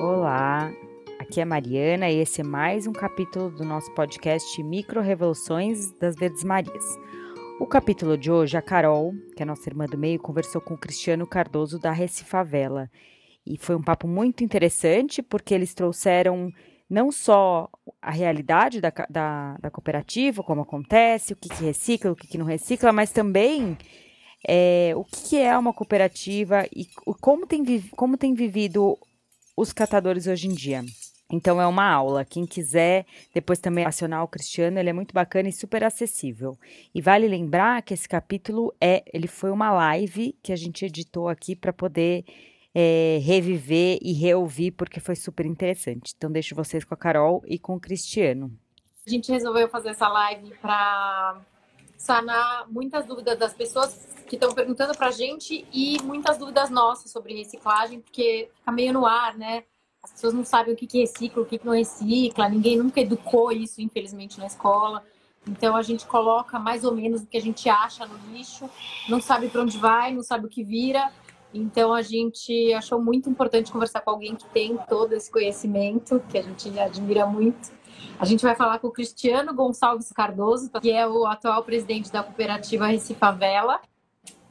Olá, aqui é Mariana e esse é mais um capítulo do nosso podcast Micro Revoluções das Verdes Marias. O capítulo de hoje, a Carol, que é nossa irmã do meio, conversou com o Cristiano Cardoso da Recifavela. E foi um papo muito interessante porque eles trouxeram não só a realidade da, da, da cooperativa, como acontece, o que, que recicla, o que, que não recicla, mas também é, o que, é uma cooperativa e como tem, como tem vivido os catadores hoje em dia. Então é uma aula. Quem quiser depois também acionar o Cristiano, ele é muito bacana e super acessível. E vale lembrar que esse capítulo é, ele foi uma live que a gente editou aqui para poder é, reviver e reouvir, porque foi super interessante. Então, deixo vocês com a Carol e com o Cristiano. A gente resolveu fazer essa live para sanar muitas dúvidas das pessoas que estão perguntando para a gente e muitas dúvidas nossas sobre reciclagem, porque fica meio no ar, né? As pessoas não sabem o que, que recicla, o que, que não recicla, ninguém nunca educou isso, infelizmente, na escola. Então a gente coloca mais ou menos o que a gente acha no lixo, não sabe para onde vai, não sabe o que vira, então a gente achou muito importante conversar com alguém que tem todo esse conhecimento, que a gente admira muito. A gente vai falar com o Cristiano Gonçalves Cardoso, que é o atual presidente da cooperativa Recifavela.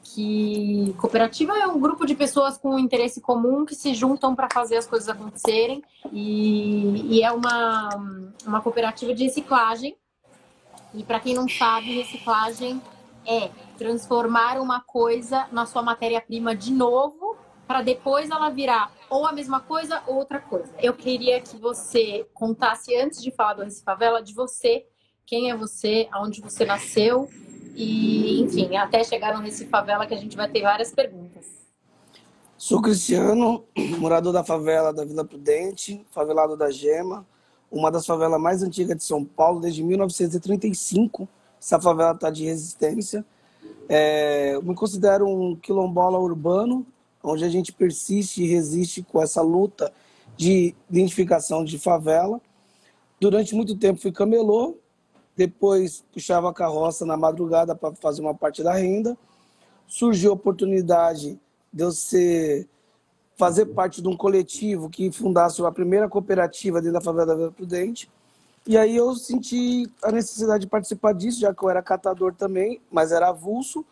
Que cooperativa é um grupo de pessoas com interesse comum que se juntam para fazer as coisas acontecerem e, e é uma, uma cooperativa de reciclagem. E para quem não sabe, reciclagem é transformar uma coisa na sua matéria-prima de novo, para depois ela virar ou a mesma coisa ou outra coisa. Eu queria que você contasse, antes de falar do Recife Favela, de você, quem é você, aonde você nasceu e, enfim, até chegar no Recife Favela, que a gente vai ter várias perguntas. Sou Cristiano, morador da favela da Vila Prudente, favelado da Gema, uma das favelas mais antigas de São Paulo, desde 1935. Essa favela está de resistência. É, me considero um quilombola urbano, onde a gente persiste e resiste com essa luta de identificação de favela. Durante muito tempo fui camelô, depois puxava a carroça na madrugada para fazer uma parte da renda. Surgiu a oportunidade de eu ser, fazer parte de um coletivo que fundasse a primeira cooperativa dentro da favela da Vila Prudente. E aí eu senti a necessidade de participar disso, já que eu era catador também, mas era avulso.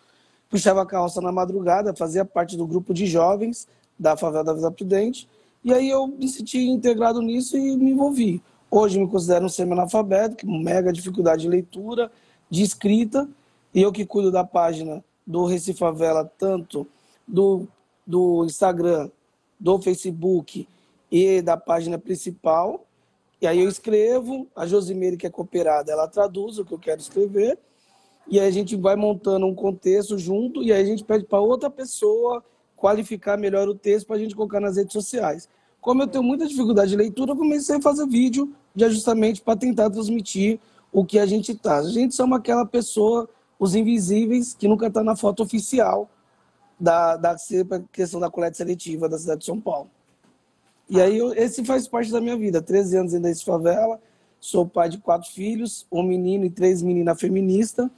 Puxava a carroça na madrugada, fazia parte do grupo de jovens da favela da Vila Prudente. E aí eu me senti integrado nisso e me envolvi. Hoje me considero um semi-analfabeto, com mega dificuldade de leitura, de escrita. E eu que cuido da página do Recife Favela, tanto do, do Instagram, do Facebook e da página principal. E aí eu escrevo, a Josimeire, que é cooperada, ela traduz o que eu quero escrever, e aí a gente vai montando um contexto junto, e aí a gente pede para outra pessoa qualificar melhor o texto para a gente colocar nas redes sociais. Como eu tenho muita dificuldade de leitura, eu comecei a fazer vídeo de ajustamento para tentar transmitir o que a gente traz. A gente somos aquela pessoa, os invisíveis, que nunca está na foto oficial da, da questão da coleta seletiva da cidade de São Paulo. E aí, eu, esse faz parte da minha vida. 13 anos ainda em favela, sou pai de quatro filhos, um menino e três meninas feministas,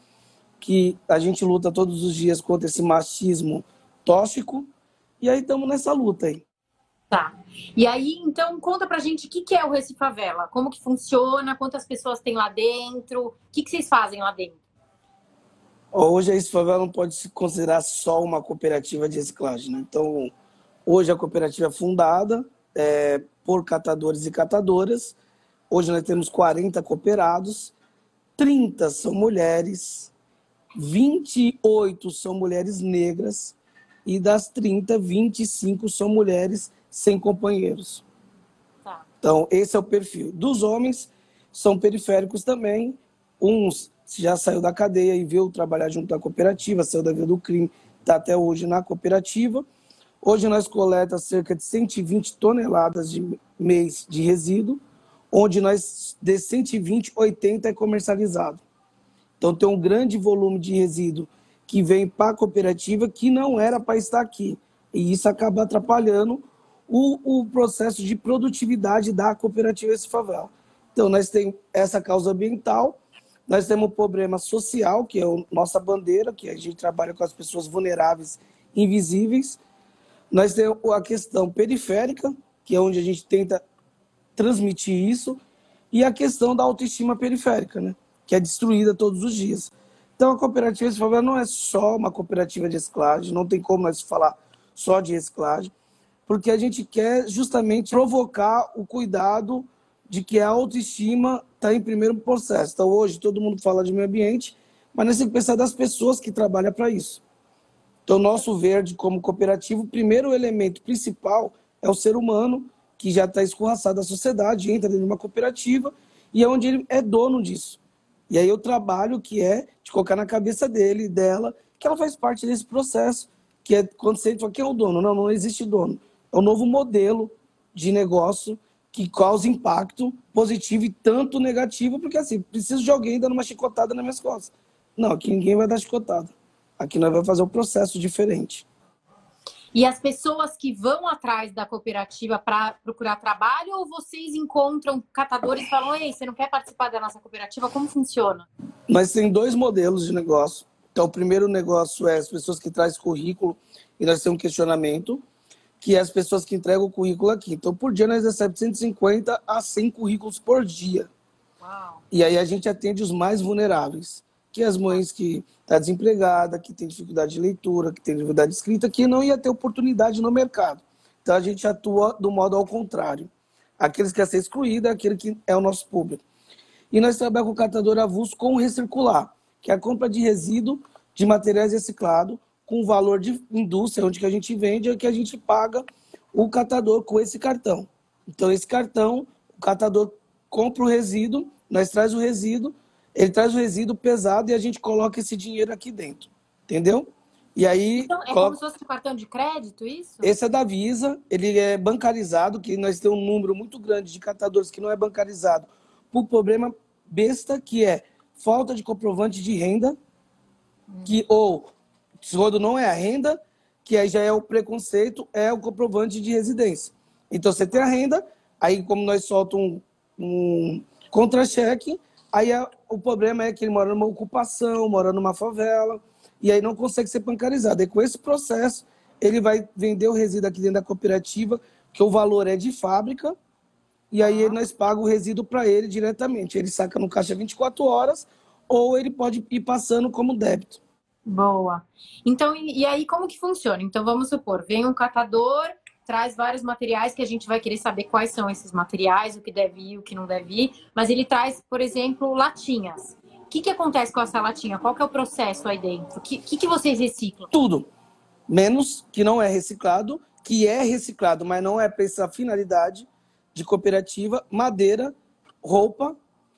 que a gente luta todos os dias contra esse machismo tóxico. E aí estamos nessa luta aí. Tá. E aí, então, conta pra gente o que, que é o Recife Favela, como que funciona, quantas pessoas tem lá dentro, o que, que vocês fazem lá dentro? Hoje a Recife Favela não pode se considerar só uma cooperativa de reciclagem, né? Então, hoje a cooperativa é fundada, é, por catadores e catadoras. Hoje nós temos 40 cooperados, 30 são mulheres, 28 são mulheres negras e das 30, 25 são mulheres sem companheiros. Tá. Então, esse é o perfil. Dos homens, são periféricos também. Uns já saiu da cadeia e veio trabalhar junto à cooperativa, saiu da vida do crime, está até hoje na cooperativa. Hoje nós coletamos cerca de 120 toneladas de mês de resíduo, onde nós, de 120, 80 é comercializado. Então tem um grande volume de resíduo que vem para a cooperativa que não era para estar aqui. E isso acaba atrapalhando o, o processo de produtividade da cooperativa esse favela. Então nós temos essa causa ambiental, nós temos o problema social, que é a nossa bandeira, que a gente trabalha com as pessoas vulneráveis, invisíveis, nós temos a questão periférica, que é onde a gente tenta transmitir isso, e a questão da autoestima periférica, né? Que é destruída todos os dias. Então, a cooperativa de favela não é só uma cooperativa de reciclagem, não tem como nós falar só de reciclagem, porque a gente quer justamente provocar o cuidado de que a autoestima está em primeiro processo. Então, hoje, todo mundo fala de meio ambiente, mas nós temos que pensar das pessoas que trabalham para isso. Então, nosso verde, como cooperativo, o primeiro elemento principal é o ser humano, que já está escorraçado da sociedade, entra dentro de uma cooperativa e é onde ele é dono disso. E aí o trabalho que é de colocar na cabeça dele, dela, que ela faz parte desse processo, que é quando você fala, quem é o dono? Não, não existe dono. É um novo modelo de negócio que causa impacto positivo e tanto negativo, porque assim, preciso de alguém dando uma chicotada nas minhas costas. Não, aqui ninguém vai dar chicotada. Aqui nós vamos fazer um processo diferente. E as pessoas que vão atrás da cooperativa para procurar trabalho ou vocês encontram catadores e falam: Ei, você não quer participar da nossa cooperativa? Como funciona? Mas tem dois modelos de negócio. Então, o primeiro negócio é as pessoas que trazem currículo e nós temos um questionamento, que é as pessoas que entregam o currículo aqui. Então, por dia nós recebemos 150 a 100 currículos por dia. Uau. E aí a gente atende os mais vulneráveis que as mães que estão tá desempregada, que tem dificuldade de leitura, que tem dificuldade de escrita, que não ia ter oportunidade no mercado. Então a gente atua do modo ao contrário. Aqueles que querem ser excluídos, aquele que é o nosso público. E nós trabalhamos com o catador avulso com recircular, que é a compra de resíduo de materiais reciclados com valor de indústria, onde que a gente vende, é que a gente paga o catador com esse cartão. Então, esse cartão, o catador compra o resíduo, nós traz o resíduo, ele traz o resíduo pesado e a gente coloca esse dinheiro aqui dentro. Entendeu? E aí. Então, é coloca... como se fosse um cartão de crédito, isso? Esse é da Visa, ele é bancarizado, que nós temos um número muito grande de catadores que não é bancarizado, por problema besta, que é falta de comprovante de renda, hum. que ou quando não é a renda, que aí já é o preconceito, é o comprovante de residência. Então você tem a renda, aí como nós soltamos um, um contra-cheque, Aí a, o problema é que ele mora numa ocupação, mora numa favela, e aí não consegue ser bancarizado. E com esse processo, ele vai vender o resíduo aqui dentro da cooperativa, que o valor é de fábrica, e aí nós pagamos o resíduo para ele diretamente. Ele saca no caixa 24 horas, ou ele pode ir passando como débito. Boa. Então, e, e aí como que funciona? Então, vamos supor, vem um catador, traz vários materiais que a gente vai querer saber quais são esses materiais, o que deve ir, o que não deve ir, mas ele traz, por exemplo, latinhas. O que, que acontece com essa latinha? Qual que é o processo aí dentro? O que, que, que vocês reciclam? Tudo. Menos que não é reciclado, que é reciclado, mas não é para essa finalidade de cooperativa, madeira, roupa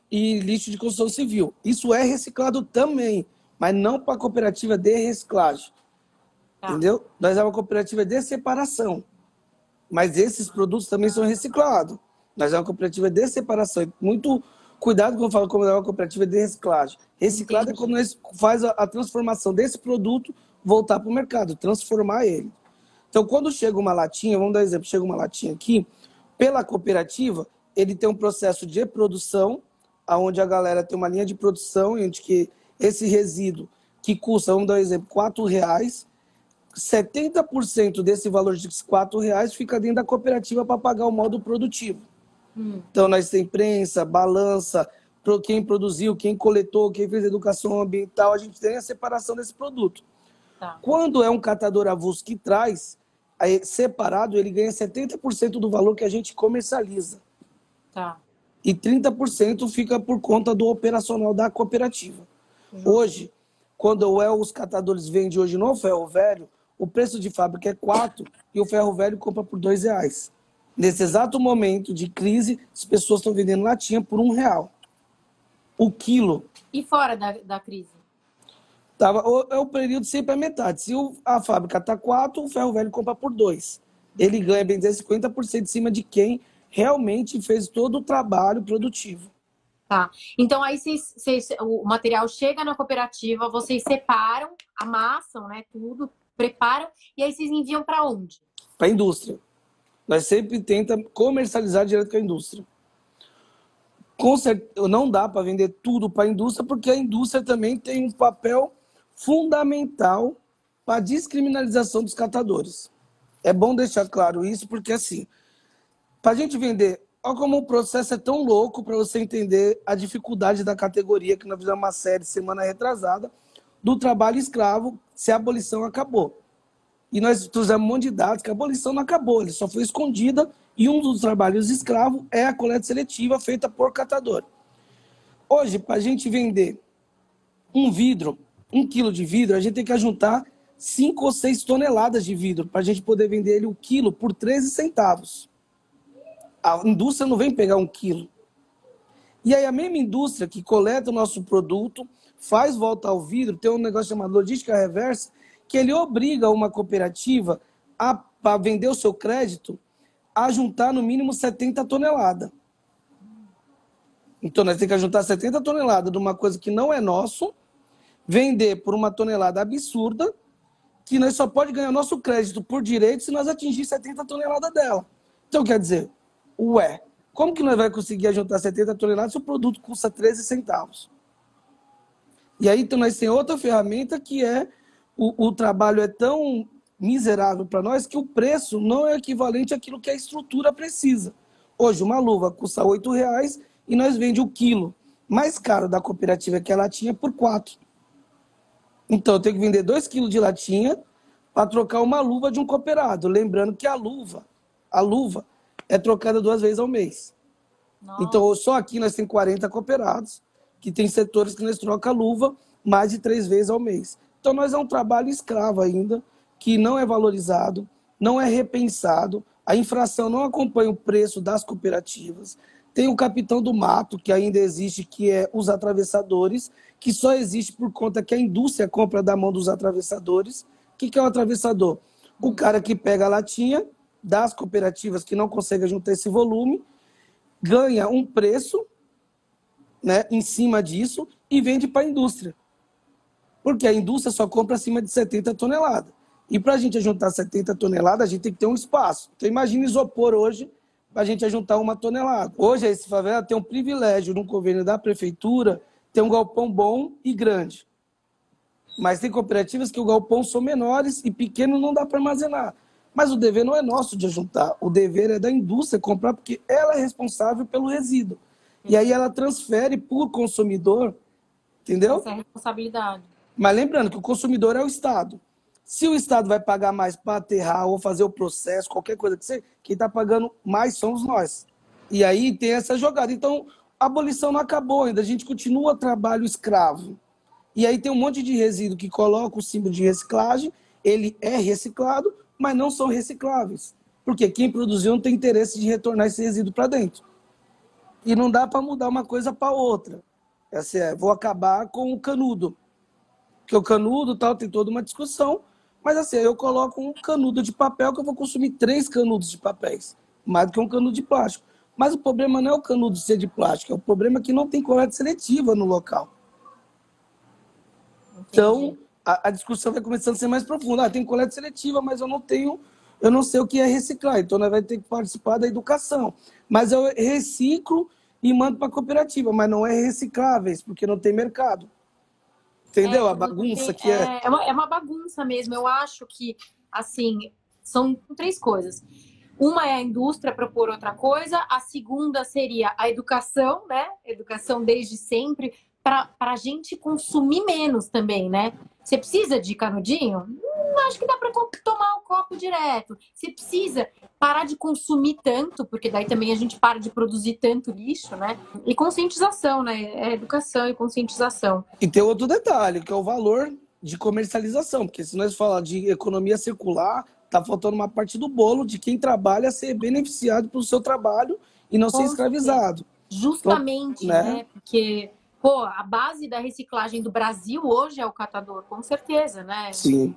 e lixo de construção civil. Isso é reciclado também, mas não para cooperativa de reciclagem. Tá. Entendeu? Nós é uma cooperativa de separação. Mas esses produtos também são reciclados. Nós é uma cooperativa de separação. Muito cuidado quando eu falo como é uma cooperativa de reciclagem. Reciclado é quando nós faz a, a transformação desse produto voltar para o mercado, transformar ele. Então, quando chega uma latinha, vamos dar exemplo, chega uma latinha aqui, pela cooperativa, ele tem um processo de produção, onde a galera tem uma linha de produção, onde que esse resíduo que custa, vamos dar um exemplo, R$ reais, 70% desse valor de R$ reais fica dentro da cooperativa para pagar o modo produtivo. Hum. Então, nós temos prensa, balança, quem produziu, quem coletou, quem fez educação ambiental, a gente tem a separação desse produto. Tá. Quando é um catador avulso que traz, separado, ele ganha 70% do valor que a gente comercializa. Tá. E 30% fica por conta do operacional da cooperativa. Uhum. Hoje, quando o El, os catadores vendem hoje no ferro velho, o preço de fábrica é 4 e o ferro velho compra por 2 reais. Nesse exato momento de crise, as pessoas estão vendendo latinha por um real. O quilo. E fora da, da crise? Tava, é o período sempre a metade. Se o, a fábrica está 4, o ferro velho compra por 2. Ele ganha, bem dizer, 50% em cima de quem realmente fez todo o trabalho produtivo. Tá. Então aí vocês, vocês, o material chega na cooperativa, vocês separam, amassam, né, tudo, preparam e aí vocês enviam para onde? Para a indústria. Nós sempre tenta comercializar direto com a indústria. Com certeza, não dá para vender tudo para a indústria, porque a indústria também tem um papel fundamental para a descriminalização dos catadores. É bom deixar claro isso, porque assim, Para a gente vender, olha como o processo é tão louco para você entender a dificuldade da categoria, que nós fizemos uma série semana retrasada, do trabalho escravo, se a abolição acabou. E nós trouxemos um monte de dados que a abolição não acabou, ele só foi escondida, e um dos trabalhos escravos é a coleta seletiva feita por catador. Hoje, para a gente vender um vidro, um quilo de vidro, a gente tem que juntar 5 ou 6 toneladas de vidro para a gente poder vender ele o quilo por 13 centavos. A indústria não vem pegar um quilo. E aí a mesma indústria que coleta o nosso produto, faz volta ao vidro, tem um negócio chamado logística reversa, que ele obriga uma cooperativa a, para vender o seu crédito a juntar no mínimo 70 toneladas. Então nós temos que juntar 70 toneladas de uma coisa que não é nosso, vender por uma tonelada absurda, que nós só pode ganhar nosso crédito por direito se nós atingir 70 toneladas dela. Então quer dizer, ué, como que nós vamos conseguir juntar 70 toneladas se o produto custa 13 centavos? E aí então nós temos outra ferramenta que é o, o trabalho é tão miserável para nós que o preço não é equivalente àquilo que a estrutura precisa. Hoje uma luva custa R$ reais e nós vende o quilo mais caro da cooperativa que ela tinha por quatro. Então eu tenho que vender dois quilos de latinha para trocar uma luva de um cooperado. Lembrando que a luva, a luva é trocada duas vezes ao mês. Nossa. Então só aqui nós temos 40 cooperados, que tem setores que nós trocamos luva mais de três vezes ao mês. Então nós é um trabalho escravo ainda, que não é valorizado, não é repensado, a infração não acompanha o preço das cooperativas. Tem o capitão do mato, que ainda existe, que é os atravessadores, que só existe por conta que a indústria compra da mão dos atravessadores. O que é o atravessador? O cara que pega a latinha das cooperativas que não conseguem juntar esse volume, ganha um preço né, em cima disso e vende para a indústria. Porque a indústria só compra acima de 70 toneladas. E para a gente juntar 70 toneladas, a gente tem que ter um espaço. Então imagina isopor hoje para a gente juntar uma tonelada. Hoje, esse favela tem um privilégio no convênio da prefeitura ter um galpão bom e grande. Mas tem cooperativas que o galpão são menores e pequeno não dá para armazenar. Mas o dever não é nosso de juntar. O dever é da indústria comprar, porque ela é responsável pelo resíduo. E aí ela transfere por consumidor, entendeu? Essa é a responsabilidade. Mas lembrando que o consumidor é o Estado. Se o Estado vai pagar mais para aterrar ou fazer o processo, qualquer coisa que seja, quem está pagando mais somos nós. E aí tem essa jogada. Então, a abolição não acabou ainda, a gente continua trabalho escravo. E aí tem um monte de resíduo que coloca o símbolo de reciclagem, ele é reciclado, mas não são recicláveis. Porque quem produziu não tem interesse de retornar esse resíduo para dentro. E não dá para mudar uma coisa para outra. Essa é, vou acabar com o canudo. Porque o canudo tal tem toda uma discussão, mas assim, eu coloco um canudo de papel que eu vou consumir três canudos de papéis, mais do que um canudo de plástico. Mas o problema não é o canudo ser de plástico, é o problema é que não tem coleta seletiva no local. Entendi. Então, a, a, discussão vai começando a ser mais profunda. Ah, tem coleta seletiva, mas eu não tenho, eu não sei o que é reciclar. Então, nós vamos ter que participar da educação. Mas eu reciclo e mando para a cooperativa, mas não é recicláveis, porque não tem mercado. Entendeu? É, a bagunça que é. É, é uma, é uma bagunça mesmo. Eu acho que, assim, são três coisas. Uma é a indústria propor outra coisa, a segunda seria a educação, né? Educação desde sempre, para a gente consumir menos também, né? Você precisa de canudinho? Hum, acho que dá para tomar o copo direto. Você precisa parar de consumir tanto, porque daí também a gente para de produzir tanto lixo, né? E conscientização, né? É educação e conscientização. E tem outro detalhe, que é o valor de comercialização, porque se nós falar de economia circular, tá faltando uma parte do bolo de quem trabalha ser beneficiado pelo seu trabalho e não Com ser escravizado. Justamente, então, né? né? Porque pô, a base da reciclagem do Brasil hoje é o catador, com certeza, né? Sim.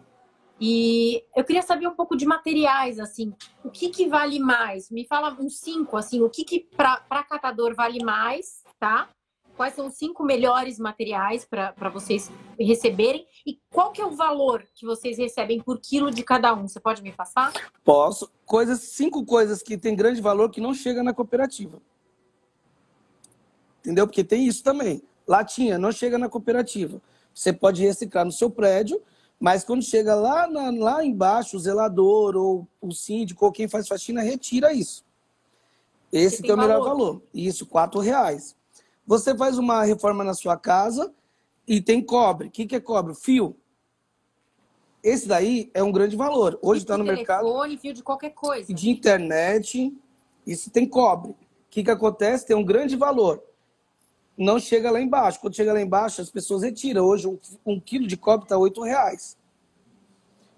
E eu queria saber um pouco de materiais, assim, o que, que vale mais? Me fala uns cinco, assim, o que, que para catador vale mais, tá? Quais são os cinco melhores materiais para vocês receberem? E qual que é o valor que vocês recebem por quilo de cada um? Você pode me passar? Posso. Coisas, cinco coisas que têm grande valor que não chega na cooperativa. Entendeu? Porque tem isso também. Latinha não chega na cooperativa. Você pode reciclar no seu prédio, mas quando chega lá, na, lá embaixo, o zelador ou o síndico ou quem faz faxina retira isso. Esse tem, tem o melhor valor. valor. Isso, quatro reais. Você faz uma reforma na sua casa e tem cobre. O que, que é cobre? Fio. Esse daí é um grande valor. Hoje está no telefone, mercado. Fio de qualquer coisa. De internet. Isso tem cobre. O que, que acontece? Tem um grande valor. Não chega lá embaixo. Quando chega lá embaixo, as pessoas retiram. Hoje, um, um quilo de cobre está oito reais.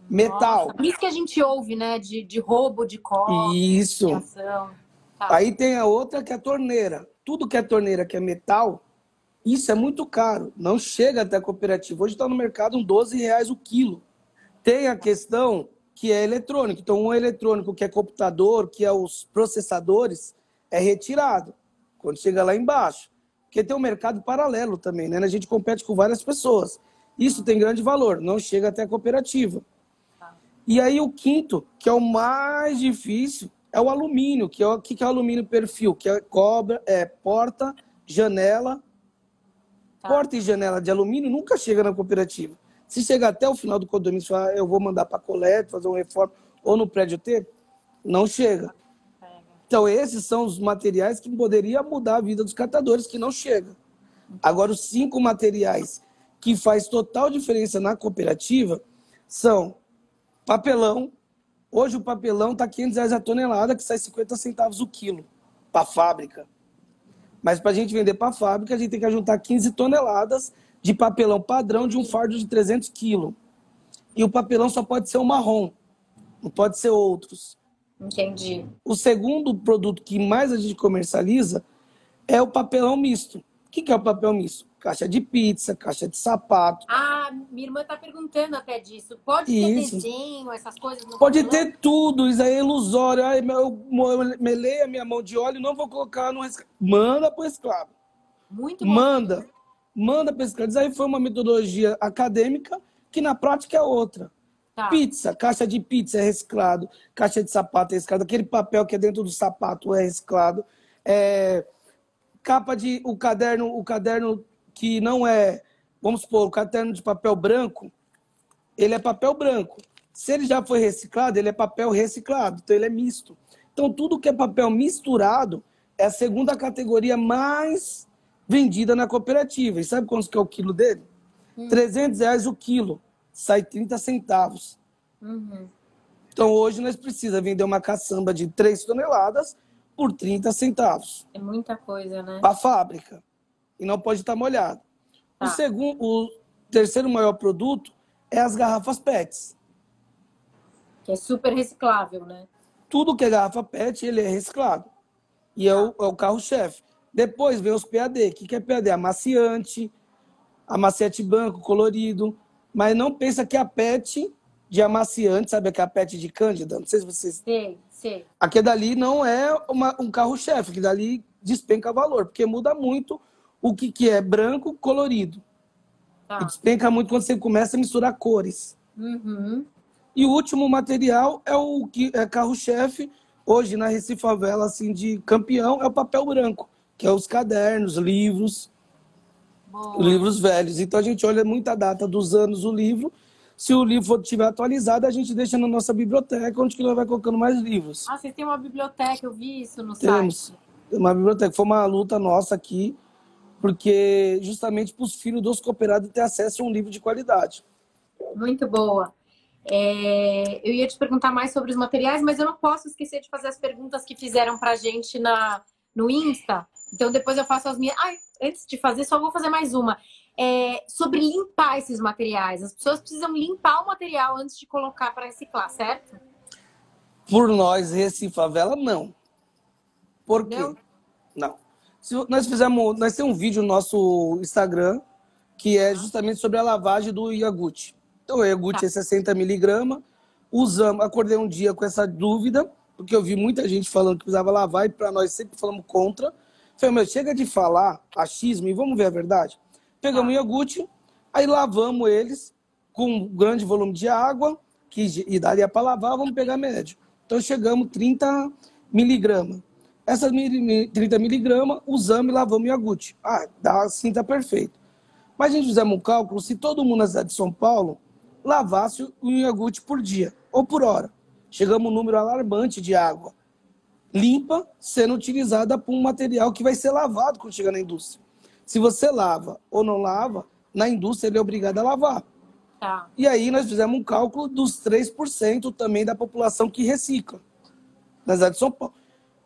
Metal. Nossa, isso que a gente ouve, né? De, de roubo de cobre. Isso. Tá. Aí tem a outra que é a torneira. Tudo que é torneira, que é metal, isso é muito caro. Não chega até a cooperativa. Hoje está no mercado um 12 reais o quilo. Tem a questão que é eletrônico. Então, um eletrônico que é computador, que é os processadores, é retirado quando chega lá embaixo. Porque tem um mercado paralelo também, né? A gente compete com várias pessoas. Isso tem grande valor, não chega até a cooperativa. E aí o quinto, que é o mais difícil, é o alumínio, que é o que é o alumínio perfil, que é cobra, é porta, janela. Tá. Porta e janela de alumínio nunca chega na cooperativa. Se chegar até o final do condomínio falar, eu vou mandar para a coleta, fazer uma reforma, ou no prédio T, não chega. Então, esses são os materiais que poderiam mudar a vida dos catadores, que não chega. Agora, os cinco materiais que faz total diferença na cooperativa são papelão. Hoje o papelão está 500 reais a tonelada, que sai 50 centavos o quilo para a fábrica. Mas para a gente vender para a fábrica, a gente tem que juntar 15 toneladas de papelão padrão de um fardo de 300 quilos. E o papelão só pode ser o marrom, não pode ser outros. Entendi. O segundo produto que mais a gente comercializa é o papelão misto. O que é o papel misto? Caixa de pizza, caixa de sapato. Ah, minha irmã está perguntando até disso. Pode ter desenho, essas coisas? Pode papelão? ter tudo, isso aí é ilusório. Ai, eu melei a minha mão de óleo, não vou colocar no Manda para o escravo. Muito bom. Manda manda pescar. Isso aí foi uma metodologia acadêmica que na prática é outra. Tá. Pizza, caixa de pizza é reciclado, caixa de sapato é reciclado, aquele papel que é dentro do sapato é reciclado. É, capa de o caderno, o caderno que não é, vamos supor, o caderno de papel branco, ele é papel branco. Se ele já foi reciclado, ele é papel reciclado, então ele é misto. Então tudo que é papel misturado é a segunda categoria mais vendida na cooperativa. E sabe quanto que é o quilo dele? Hum. 300 reais o quilo. Sai 30 centavos. Uhum. Então hoje nós precisamos vender uma caçamba de 3 toneladas por 30 centavos. É muita coisa, né? Para a fábrica. E não pode estar molhado. Tá. O, segundo, o terceiro maior produto é as garrafas PETs. Que é super reciclável, né? Tudo que é garrafa PET, ele é reciclado. E é o, é o carro-chefe. Depois vem os PAD. O que é PAD? Amaciante, amaciante branco, colorido. Mas não pensa que a PET de amaciante, sabe aquela PET de Cândida? Não sei se vocês. Sim, sim. Aqui dali não é uma, um carro-chefe, que dali despenca valor, porque muda muito o que, que é branco, colorido. Tá. E despenca muito quando você começa a misturar cores. Uhum. E o último material é o que é carro-chefe, hoje na Recife Favela, assim, de campeão, é o papel branco que é os cadernos, livros, Boa. livros velhos. Então a gente olha muita data dos anos do livro. Se o livro estiver atualizado, a gente deixa na nossa biblioteca, onde que nós vai colocando mais livros. Ah, vocês têm uma biblioteca, eu vi isso no Temos. site. Uma biblioteca. Foi uma luta nossa aqui, porque justamente para os filhos dos cooperados ter acesso a um livro de qualidade. Muito boa. É, eu ia te perguntar mais sobre os materiais, mas eu não posso esquecer de fazer as perguntas que fizeram para a gente na, no Insta. Então depois eu faço as minhas. Ai, antes de fazer, só vou fazer mais uma. É, sobre limpar esses materiais. As pessoas precisam limpar o material antes de colocar para reciclar, certo? Por nós, Recife Favela, não. Por quê? Não. não. Se nós fizemos. Nós temos um vídeo no nosso Instagram que é justamente sobre a lavagem do iogurte. Então, o iogurte tá. é 60 miligramas. Usamos, acordei um dia com essa dúvida, porque eu vi muita gente falando que precisava lavar e para nós sempre falamos contra. Falei, meu, chega de falar achismo e vamos ver a verdade. Pegamos o iogurte, aí lavamos eles com um grande volume de água, que e daria para lavar, vamos pegar médio. Então chegamos 30 miligramas. Essas 30 miligramas, usamos e lavamos o iogurte. Ah, dá, assim tá perfeito. Mas a gente fizemos um cálculo, se todo mundo na cidade de São Paulo lavasse um iogurte por dia, ou por hora. Chegamos a um número alarmante de água limpa sendo utilizada para um material que vai ser lavado quando chegar na indústria. Se você lava ou não lava, na indústria ele é obrigado a lavar. Tá. E aí nós fizemos um cálculo dos 3% também da população que recicla. Na cidade de São Paulo.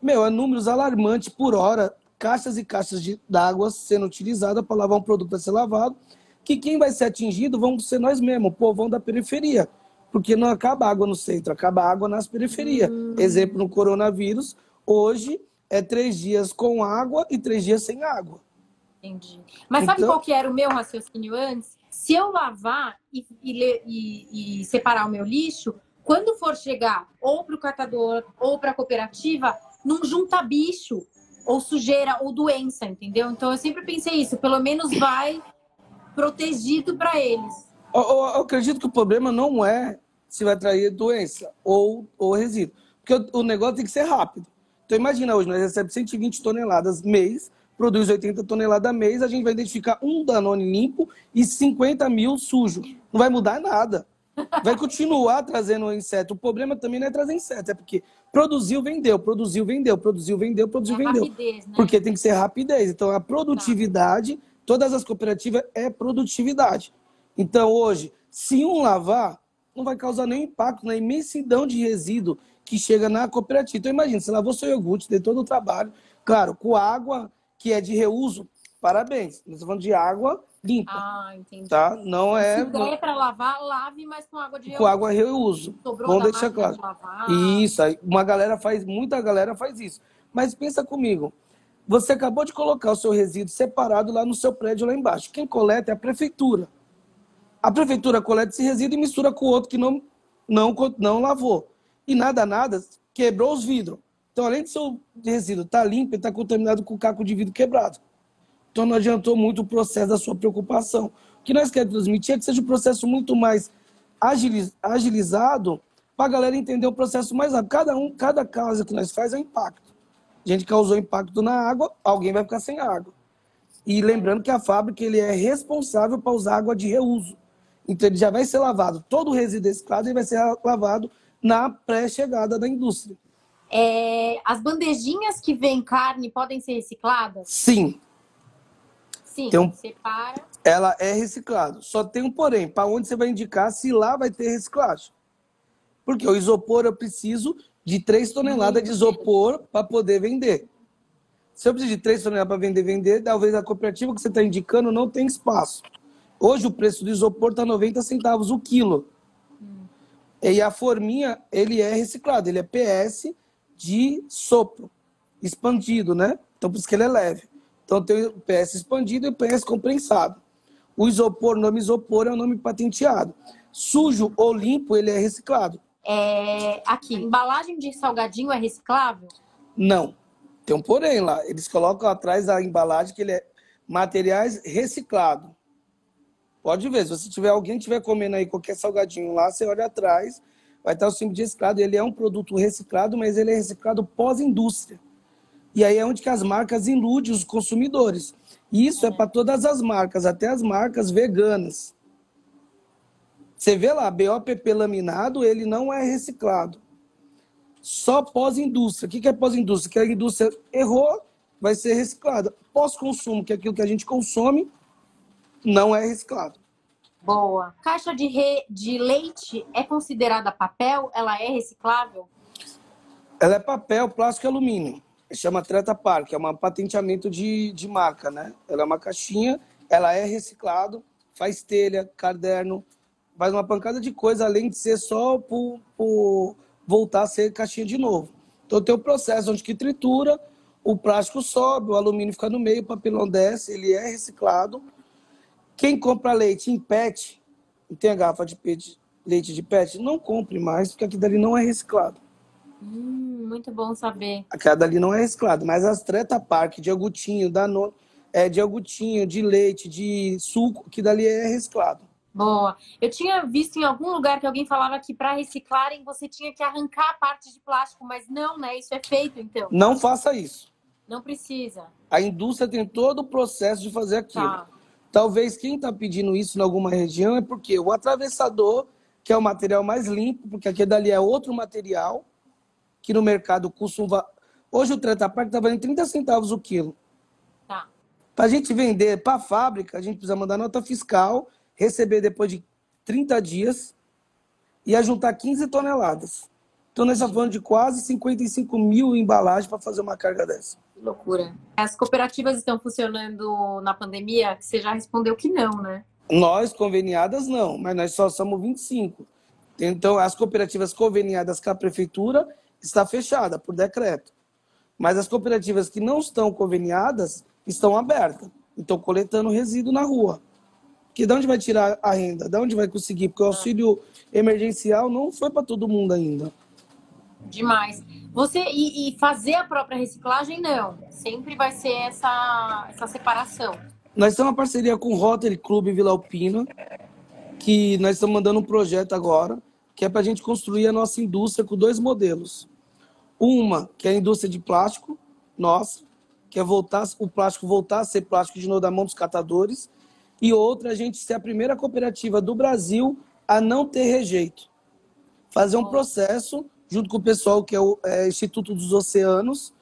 Meu, é números alarmantes por hora, caixas e caixas d'água sendo utilizadas para lavar um produto a ser lavado, que quem vai ser atingido vão ser nós mesmos, o povão da periferia. Porque não acaba água no centro, acaba água nas periferias. Hum. Exemplo, no coronavírus, hoje é três dias com água e três dias sem água. Entendi. Mas sabe Então- qual que era o meu raciocínio antes? Se eu lavar e, e- e separar o meu lixo, quando for chegar ou para o catador ou para a cooperativa, não junta bicho, ou sujeira, ou doença, entendeu? Então eu sempre pensei isso, pelo menos vai protegido para eles. Eu, eu- eu acredito que o problema não é se vai trazer doença ou, ou resíduo. Porque o, o negócio tem que ser rápido. Então imagina hoje, nós recebemos 120 toneladas mês, produz 80 toneladas mês, a gente vai identificar um Danone limpo e 50 mil sujo. Não vai mudar nada. Vai continuar trazendo inseto. O problema também não é trazer inseto, é porque produziu, vendeu, produziu, vendeu, produziu, vendeu, produziu, vendeu. rapidez, né? Porque tem que ser rapidez. Então, a produtividade, todas as cooperativas é produtividade. Então, hoje, se um lavar, não vai causar nenhum impacto na imensidão de resíduo que chega na cooperativa. Então, imagina, você lavou seu iogurte, deu todo o trabalho, claro, com água que é de reuso, parabéns. Nós estamos falando de água limpa, Ah, entendi. tá? Não é Se der para lavar, lave, mas com água de com água reuso. Sobrou Vamos deixar claro. de. Isso, uma galera faz, muita galera faz isso. Mas pensa comigo, você acabou de colocar o seu resíduo separado lá no seu prédio lá embaixo. Quem coleta é a prefeitura. A prefeitura coleta esse resíduo e mistura com o outro que não, não, não lavou. E nada, nada, quebrou os vidros. Então, além de seu resíduo estar limpo, ele está contaminado com caco de vidro quebrado. Então, não adiantou muito o processo da sua preocupação. O que nós queremos transmitir é que seja um processo muito mais agiliz- agilizado para a galera entender o processo mais rápido. Cada um, cada causa que nós faz é um impacto. A gente causou impacto na água, alguém vai ficar sem água. E lembrando que a fábrica ele é responsável para usar água de reuso. Então ele já vai ser lavado. Todo o resíduo reciclado ele vai ser lavado na pré-chegada da indústria. É, as bandejinhas que vêm carne podem ser recicladas? Sim, Sim, um- separa. ela é reciclada. Só tem um porém, para onde você vai indicar se lá vai ter reciclagem. Porque o isopor eu preciso de 3 toneladas de isopor para poder vender. Se eu preciso de 3 toneladas para vender, vender, talvez a cooperativa que você está indicando não tem espaço. Hoje o preço do isopor está 90 centavos o quilo. E a forminha, ele é reciclado, ele é PS de sopro, expandido, né? Então por isso que ele é leve. Então tem o PS expandido e o PS comprensado. O isopor, o nome isopor é o nome patenteado. Sujo ou limpo, ele é reciclado. É, aqui, embalagem de salgadinho é reciclável? Não. Tem um porém lá. Eles colocam atrás da embalagem que ele é materiais reciclados. Pode ver, se você tiver alguém que estiver comendo aí qualquer salgadinho lá, você olha atrás, vai estar o símbolo de reciclado. Ele é um produto reciclado, mas ele é reciclado pós-indústria. E aí é onde que as marcas iludem os consumidores. E isso é para todas as marcas, até as marcas veganas. Você vê lá, BOPP laminado, ele não é reciclado. Só pós-indústria. O que que é pós-indústria? Que a indústria errou, vai ser reciclada. Pós-consumo, que é aquilo que a gente consome, não é reciclado. Boa. Caixa de, re- de leite é considerada papel? Ela é reciclável? Ela é papel, plástico e alumínio. Chama Treta Park, é um patenteamento de, de marca, né? Ela é uma caixinha, ela é reciclado, faz telha, caderno, faz uma pancada de coisa, além de ser só por, por voltar a ser caixinha de novo. Então tem o processo onde que tritura, o plástico sobe, o alumínio fica no meio, o papelão desce, ele é reciclado. Quem compra leite em PET, e tem a garrafa de pet- leite de PET, não compre mais, porque aquilo dali não é reciclado. Hum, muito bom saber. Aquela dali não é reciclado, mas as Treta Park de agutinho, da no... é, de agutinho, de leite, de suco, que dali é reciclado. Boa. Eu tinha visto em algum lugar que alguém falava que para reciclarem você tinha que arrancar a parte de plástico, mas não, né? Isso é feito então. Não faça isso. Não precisa. A indústria tem todo o processo de fazer aquilo. Tá. Talvez quem está pedindo isso em alguma região é porque o atravessador, que é o material mais limpo, porque aquele dali é outro material, que no mercado custa um, va- Hoje o Treta Park está valendo 30 centavos o quilo. Tá. Para a gente vender para a fábrica, a gente precisa mandar nota fiscal, receber depois de 30 dias e ajuntar 15 toneladas. Então, nós estamos falando de quase 55 mil embalagens para fazer uma carga dessa. Que loucura. As cooperativas estão funcionando na pandemia? Você já respondeu que não, né? Nós, conveniadas, não, mas nós só somos 25. Então, as cooperativas conveniadas com a prefeitura está fechada por decreto. Mas as cooperativas que não estão conveniadas estão abertas. Estão coletando resíduo na rua. Que de onde vai tirar a renda? De onde vai conseguir? Porque o auxílio emergencial não foi para todo mundo ainda. Demais. Você e, e, fazer a própria reciclagem não. Sempre vai ser essa essa separação. Nós temos uma parceria com o Rotary Club Vila Alpina, que nós estamos mandando um projeto agora, que é para a gente construir a nossa indústria com dois modelos. Uma, que é a indústria de plástico, nossa, que é voltar, o plástico voltar a ser plástico de novo da mão dos catadores, e outra, a gente ser a primeira cooperativa do Brasil a não ter rejeito. Fazer um processo, junto com o pessoal que é o é, Instituto dos Oceanos,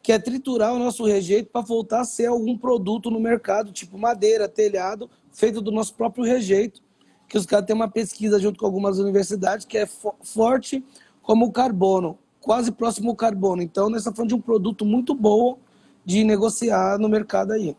que é triturar o nosso rejeito para voltar a ser algum produto no mercado, tipo madeira, telhado, feito do nosso próprio rejeito. Que os caras têm uma pesquisa junto com algumas universidades que é fo forte como o carbono, quase próximo ao carbono. Então, nós estamos falando de um produto muito bom de negociar no mercado aí.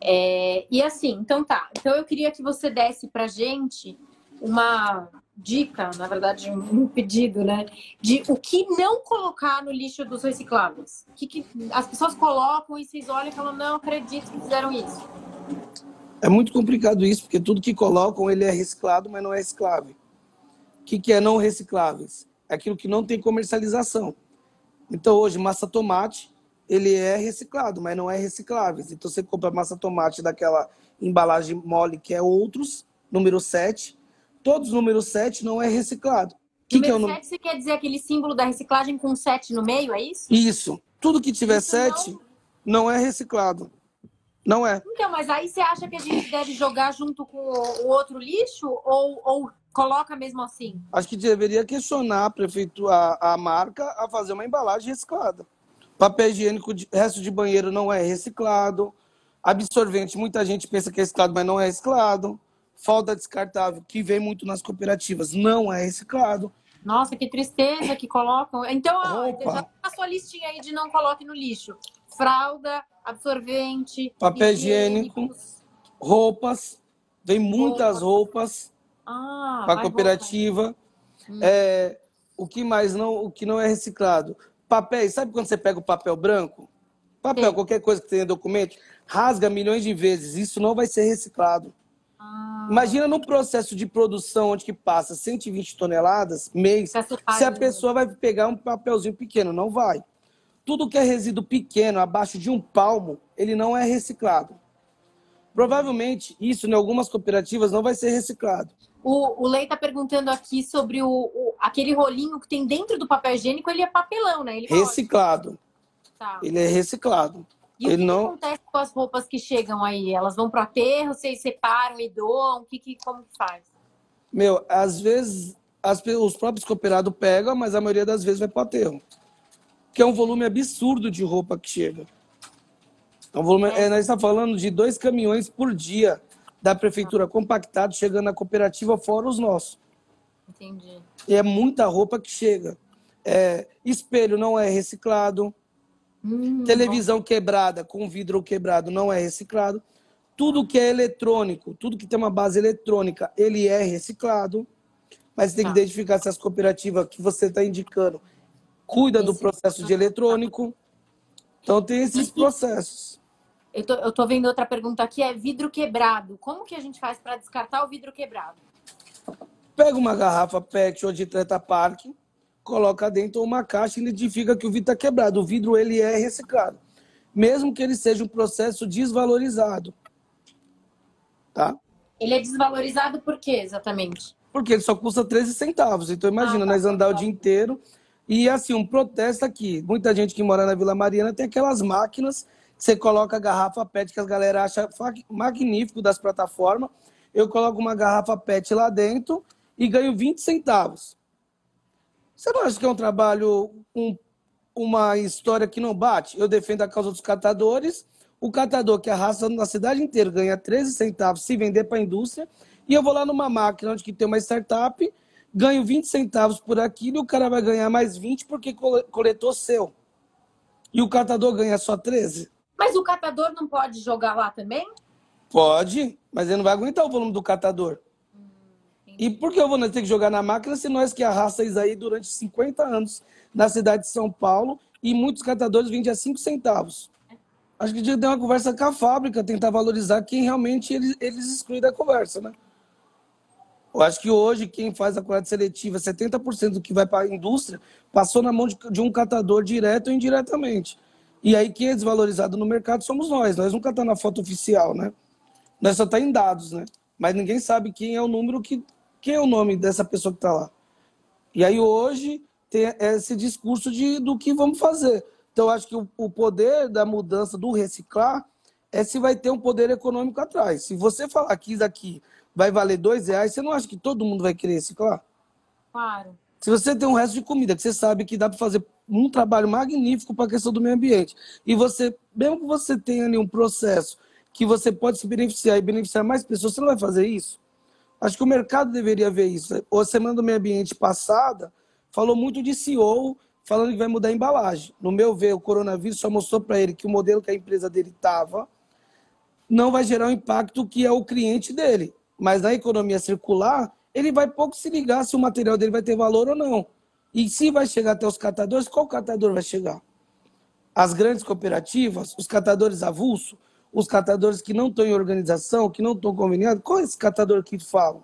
É, e assim, então tá. Então eu queria que você desse para gente uma dica, na verdade, um pedido, né? De o que não colocar no lixo dos recicláveis. O que, que as pessoas colocam e vocês olham e falam, não acredito que fizeram isso. É muito complicado isso, porque tudo que colocam ele é reciclado, mas não é reciclável. O que, que é não recicláveis? É aquilo que não tem comercialização. Então, hoje, massa tomate, ele é reciclado, mas não é reciclável. Então, você compra massa tomate daquela embalagem mole, que é outros, número 7, todos número 7 não é reciclado. Que número que é o número 7 você quer dizer aquele símbolo da reciclagem com 7 no meio, é isso? Isso. Tudo que tiver 7 não... não é reciclado. Não é. Então, mas aí você acha que a gente deve jogar junto com o outro lixo ou, ou coloca mesmo assim? Acho que deveria questionar a prefeitura, a, a marca, a fazer uma embalagem reciclada. Papel higiênico, de, resto de banheiro não é reciclado. Absorvente, muita gente pensa que é reciclado, mas não é reciclado falta descartável, que vem muito nas cooperativas, não é reciclado. Nossa, que tristeza que colocam. Então, já tá a sua listinha aí de não coloque no lixo. Fralda, absorvente, papel higiênico, roupas. Vem muitas roupas, ah, para a cooperativa. Hum. É, o que mais não, o que não é reciclado? Papéis, sabe quando você pega o papel branco? Papel, Sim. qualquer coisa que tenha documento, rasga milhões de vezes. Isso não vai ser reciclado. Ah. Imagina no processo de produção onde que passa 120 toneladas mês, se a pessoa vai pegar um papelzinho pequeno, não vai. Tudo que é resíduo pequeno, abaixo de um palmo, ele não é reciclado. Provavelmente, isso em algumas cooperativas não vai ser reciclado. O, o Lei está perguntando aqui sobre o, o, aquele rolinho que tem dentro do papel higiênico, ele é papelão, né? Ele reciclado. Tá. Ele é reciclado. E o que, não... que, acontece com as roupas que chegam aí? Elas vão para o aterro, vocês separam e doam? Que, que, como que faz? Meu, às vezes as, os próprios cooperados pegam, mas a maioria das vezes vai para o aterro. Que é um volume absurdo de roupa que chega. É um volume, é. É, nós estamos falando de dois caminhões por dia da prefeitura ah. compactado chegando na cooperativa, fora os nossos. Entendi. E é muita roupa que chega. É, espelho não é reciclado. Hum, Televisão quebrada com vidro quebrado não é reciclado. Tudo que é eletrônico, tudo que tem uma base eletrônica, ele é reciclado. Mas tem que tá. identificar se as cooperativas que você está indicando cuida Esse do processo de eletrônico. Então tem esses processos. Eu tô, eu tô vendo outra pergunta aqui, é vidro quebrado. Como que a gente faz para descartar o vidro quebrado? Pega uma garrafa PET ou de Treta Park, coloca dentro uma caixa e identifica que o vidro está quebrado. O vidro ele é reciclado, mesmo que ele seja um processo desvalorizado. Tá? Ele é desvalorizado por quê, exatamente? Porque ele só custa 13 centavos. Então imagina, ah, tá, nós andar tá, o dia inteiro e assim, um protesto aqui. Muita gente que mora na Vila Mariana tem aquelas máquinas que você coloca a garrafa PET que as galera acha magnífico das plataformas. Eu coloco uma garrafa PET lá dentro e ganho 20 centavos. Você não acha que é um trabalho com uma história que não bate? Eu defendo a causa dos catadores. O catador que arrasta na cidade inteira ganha 13 centavos se vender para a indústria. E eu vou lá numa máquina onde que tem uma startup, ganho 20 centavos por aquilo e o cara vai ganhar mais 20 porque coletou seu. E o catador ganha só 13. Mas o catador não pode jogar lá também? Pode, mas ele não vai aguentar o volume do catador. E por que eu vou ter que jogar na máquina se nós que arrasta isso aí durante 50 anos na cidade de São Paulo e muitos catadores vendem a 5 centavos? Acho que tinha que ter uma conversa com a fábrica, tentar valorizar quem realmente eles, eles excluem da conversa, né? Eu acho que hoje quem faz a coleta seletiva, 70% do que vai para a indústria, passou na mão de, de, um catador direto ou indiretamente. E aí quem é desvalorizado no mercado somos nós. Nós nunca está na foto oficial, né? Nós só está em dados, né? Mas ninguém sabe quem é o número que quem é o nome dessa pessoa que está lá. E aí hoje tem esse discurso de do que vamos fazer. Então acho que o, o poder da mudança do reciclar é se vai ter um poder econômico atrás. Se você falar que isso aqui vai valer dois reais, você não acha que todo mundo vai querer reciclar? Claro. Se você tem um resto de comida que você sabe que dá para fazer um trabalho magnífico para a questão do meio ambiente, e você, mesmo que você tenha ali um processo que você pode se beneficiar e beneficiar mais pessoas, você não vai fazer isso? Acho que o mercado deveria ver isso. A Semana do Meio Ambiente passada falou muito de CEO falando que vai mudar a embalagem. No meu ver, o coronavírus só mostrou para ele que o modelo que a empresa dele estava não vai gerar o impacto que é o cliente dele. Mas na economia circular, ele vai pouco se ligar se o material dele vai ter valor ou não. E se vai chegar até os catadores, qual catador vai chegar? As grandes cooperativas, os catadores avulso, os catadores que não estão em organização, que não estão conveniados, qual é esse catador que falam?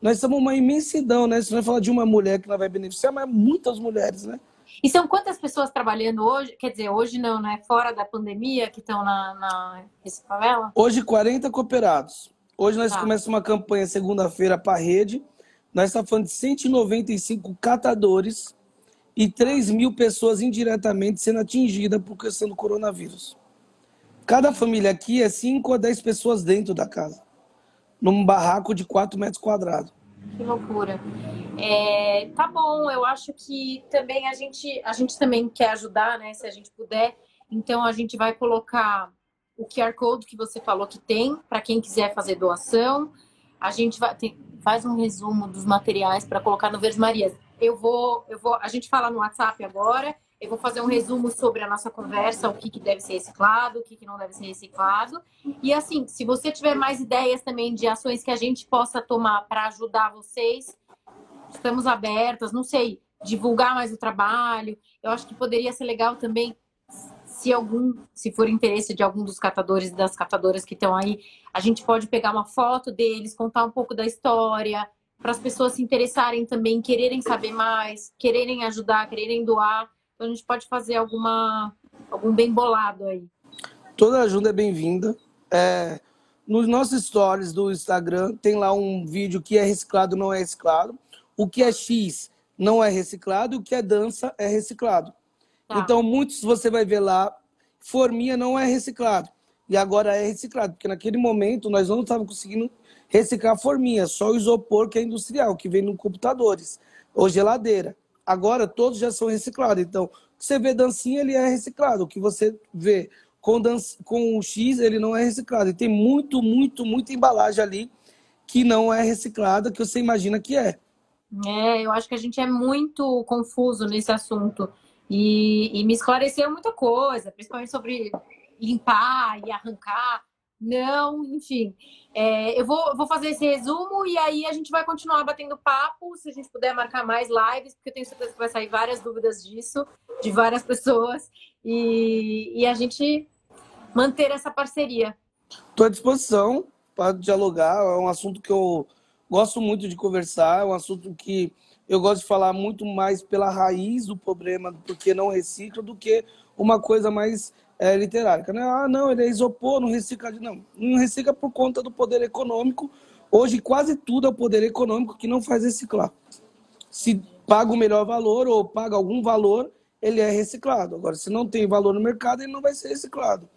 Nós somos uma imensidão, né? Se não falar de uma mulher que não vai beneficiar, mas muitas mulheres, né? E são quantas pessoas trabalhando hoje? Quer dizer, hoje não, né? Fora da pandemia, que estão na, na favela? Hoje, 40 cooperados. Hoje nós tá. começamos uma campanha segunda-feira para a rede. Nós estamos falando de 195 catadores e 3 mil pessoas indiretamente sendo atingidas por questão do coronavírus. Cada família aqui é 5 a 10 pessoas dentro da casa, num barraco de 4 metros quadrados. Que loucura. É, tá bom, eu acho que também a gente, a gente também quer ajudar, né? Se a gente puder. Então a gente vai colocar o QR Code que você falou que tem, para quem quiser fazer doação. A gente vai, tem, faz um resumo dos materiais para colocar no Verdes Marias. Eu vou, eu vou, a gente fala no WhatsApp agora. Eu vou fazer um resumo sobre a nossa conversa, o que, que deve ser reciclado, o que, que não deve ser reciclado. E assim, se você tiver mais ideias também de ações que a gente possa tomar para ajudar vocês, estamos abertas, não sei, divulgar mais o trabalho. Eu acho que poderia ser legal também se algum, se for interesse de algum dos catadores e das catadoras que estão aí, a gente pode pegar uma foto deles, contar um pouco da história, para as pessoas se interessarem também, quererem saber mais, quererem ajudar, quererem doar. Então a gente pode fazer alguma algum bem bolado aí. Toda ajuda é bem-vinda. É, nos nossos stories do Instagram tem lá um vídeo que é reciclado, não é reciclado. O que é X não é reciclado, o que é dança é reciclado. Tá. Então, muitos você vai ver lá, forminha não é reciclado. E agora é reciclado, porque naquele momento nós não estávamos conseguindo reciclar forminha, só o isopor que é industrial, que vem nos computadores, ou geladeira. Agora todos já são reciclados. Então, o que você vê dancinha, ele é reciclado. O que você vê com, dança, com o X, ele não é reciclado. E tem muito, muito, muita embalagem ali que não é reciclada, que você imagina que é. É, eu acho que a gente é muito confuso nesse assunto. E, e me esclareceu muita coisa, principalmente sobre limpar e arrancar. Não, enfim. É, eu vou, vou fazer esse resumo e aí a gente vai continuar batendo papo, se a gente puder marcar mais lives, porque eu tenho certeza que vai sair várias dúvidas disso, de várias pessoas, e, e a gente manter essa parceria. Estou à disposição para dialogar, é um assunto que eu gosto muito de conversar, é um assunto que eu gosto de falar muito mais pela raiz do problema, porque não recicla, do que uma coisa mais é, literária. Né? Ah, não, ele é isopor, não recicla. Não, não recicla por conta do poder econômico. Hoje, quase tudo é o poder econômico que não faz reciclar. Se paga o melhor valor ou paga algum valor, ele é reciclado. Agora, se não tem valor no mercado, ele não vai ser reciclado.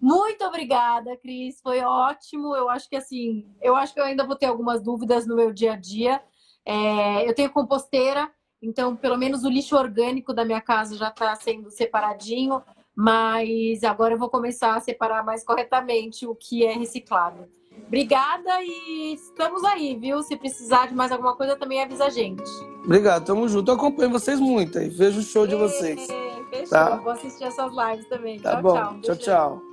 Muito obrigada, Cris. Foi ótimo. Eu acho que assim, eu acho que eu ainda vou ter algumas dúvidas no meu dia a dia, é, eu tenho composteira Então, pelo menos o lixo orgânico da minha casa já está sendo separadinho, mas agora eu vou começar a separar mais corretamente o que é reciclável. Obrigada e estamos aí, viu? Se precisar de mais alguma coisa, também avisa a gente. Obrigado, tamo junto. Eu acompanho vocês muito aí. Vejo o show de vocês. Fechou, Tá. vou assistir essas lives também. Tá tchau, bom. tchau. Tchau, tchau.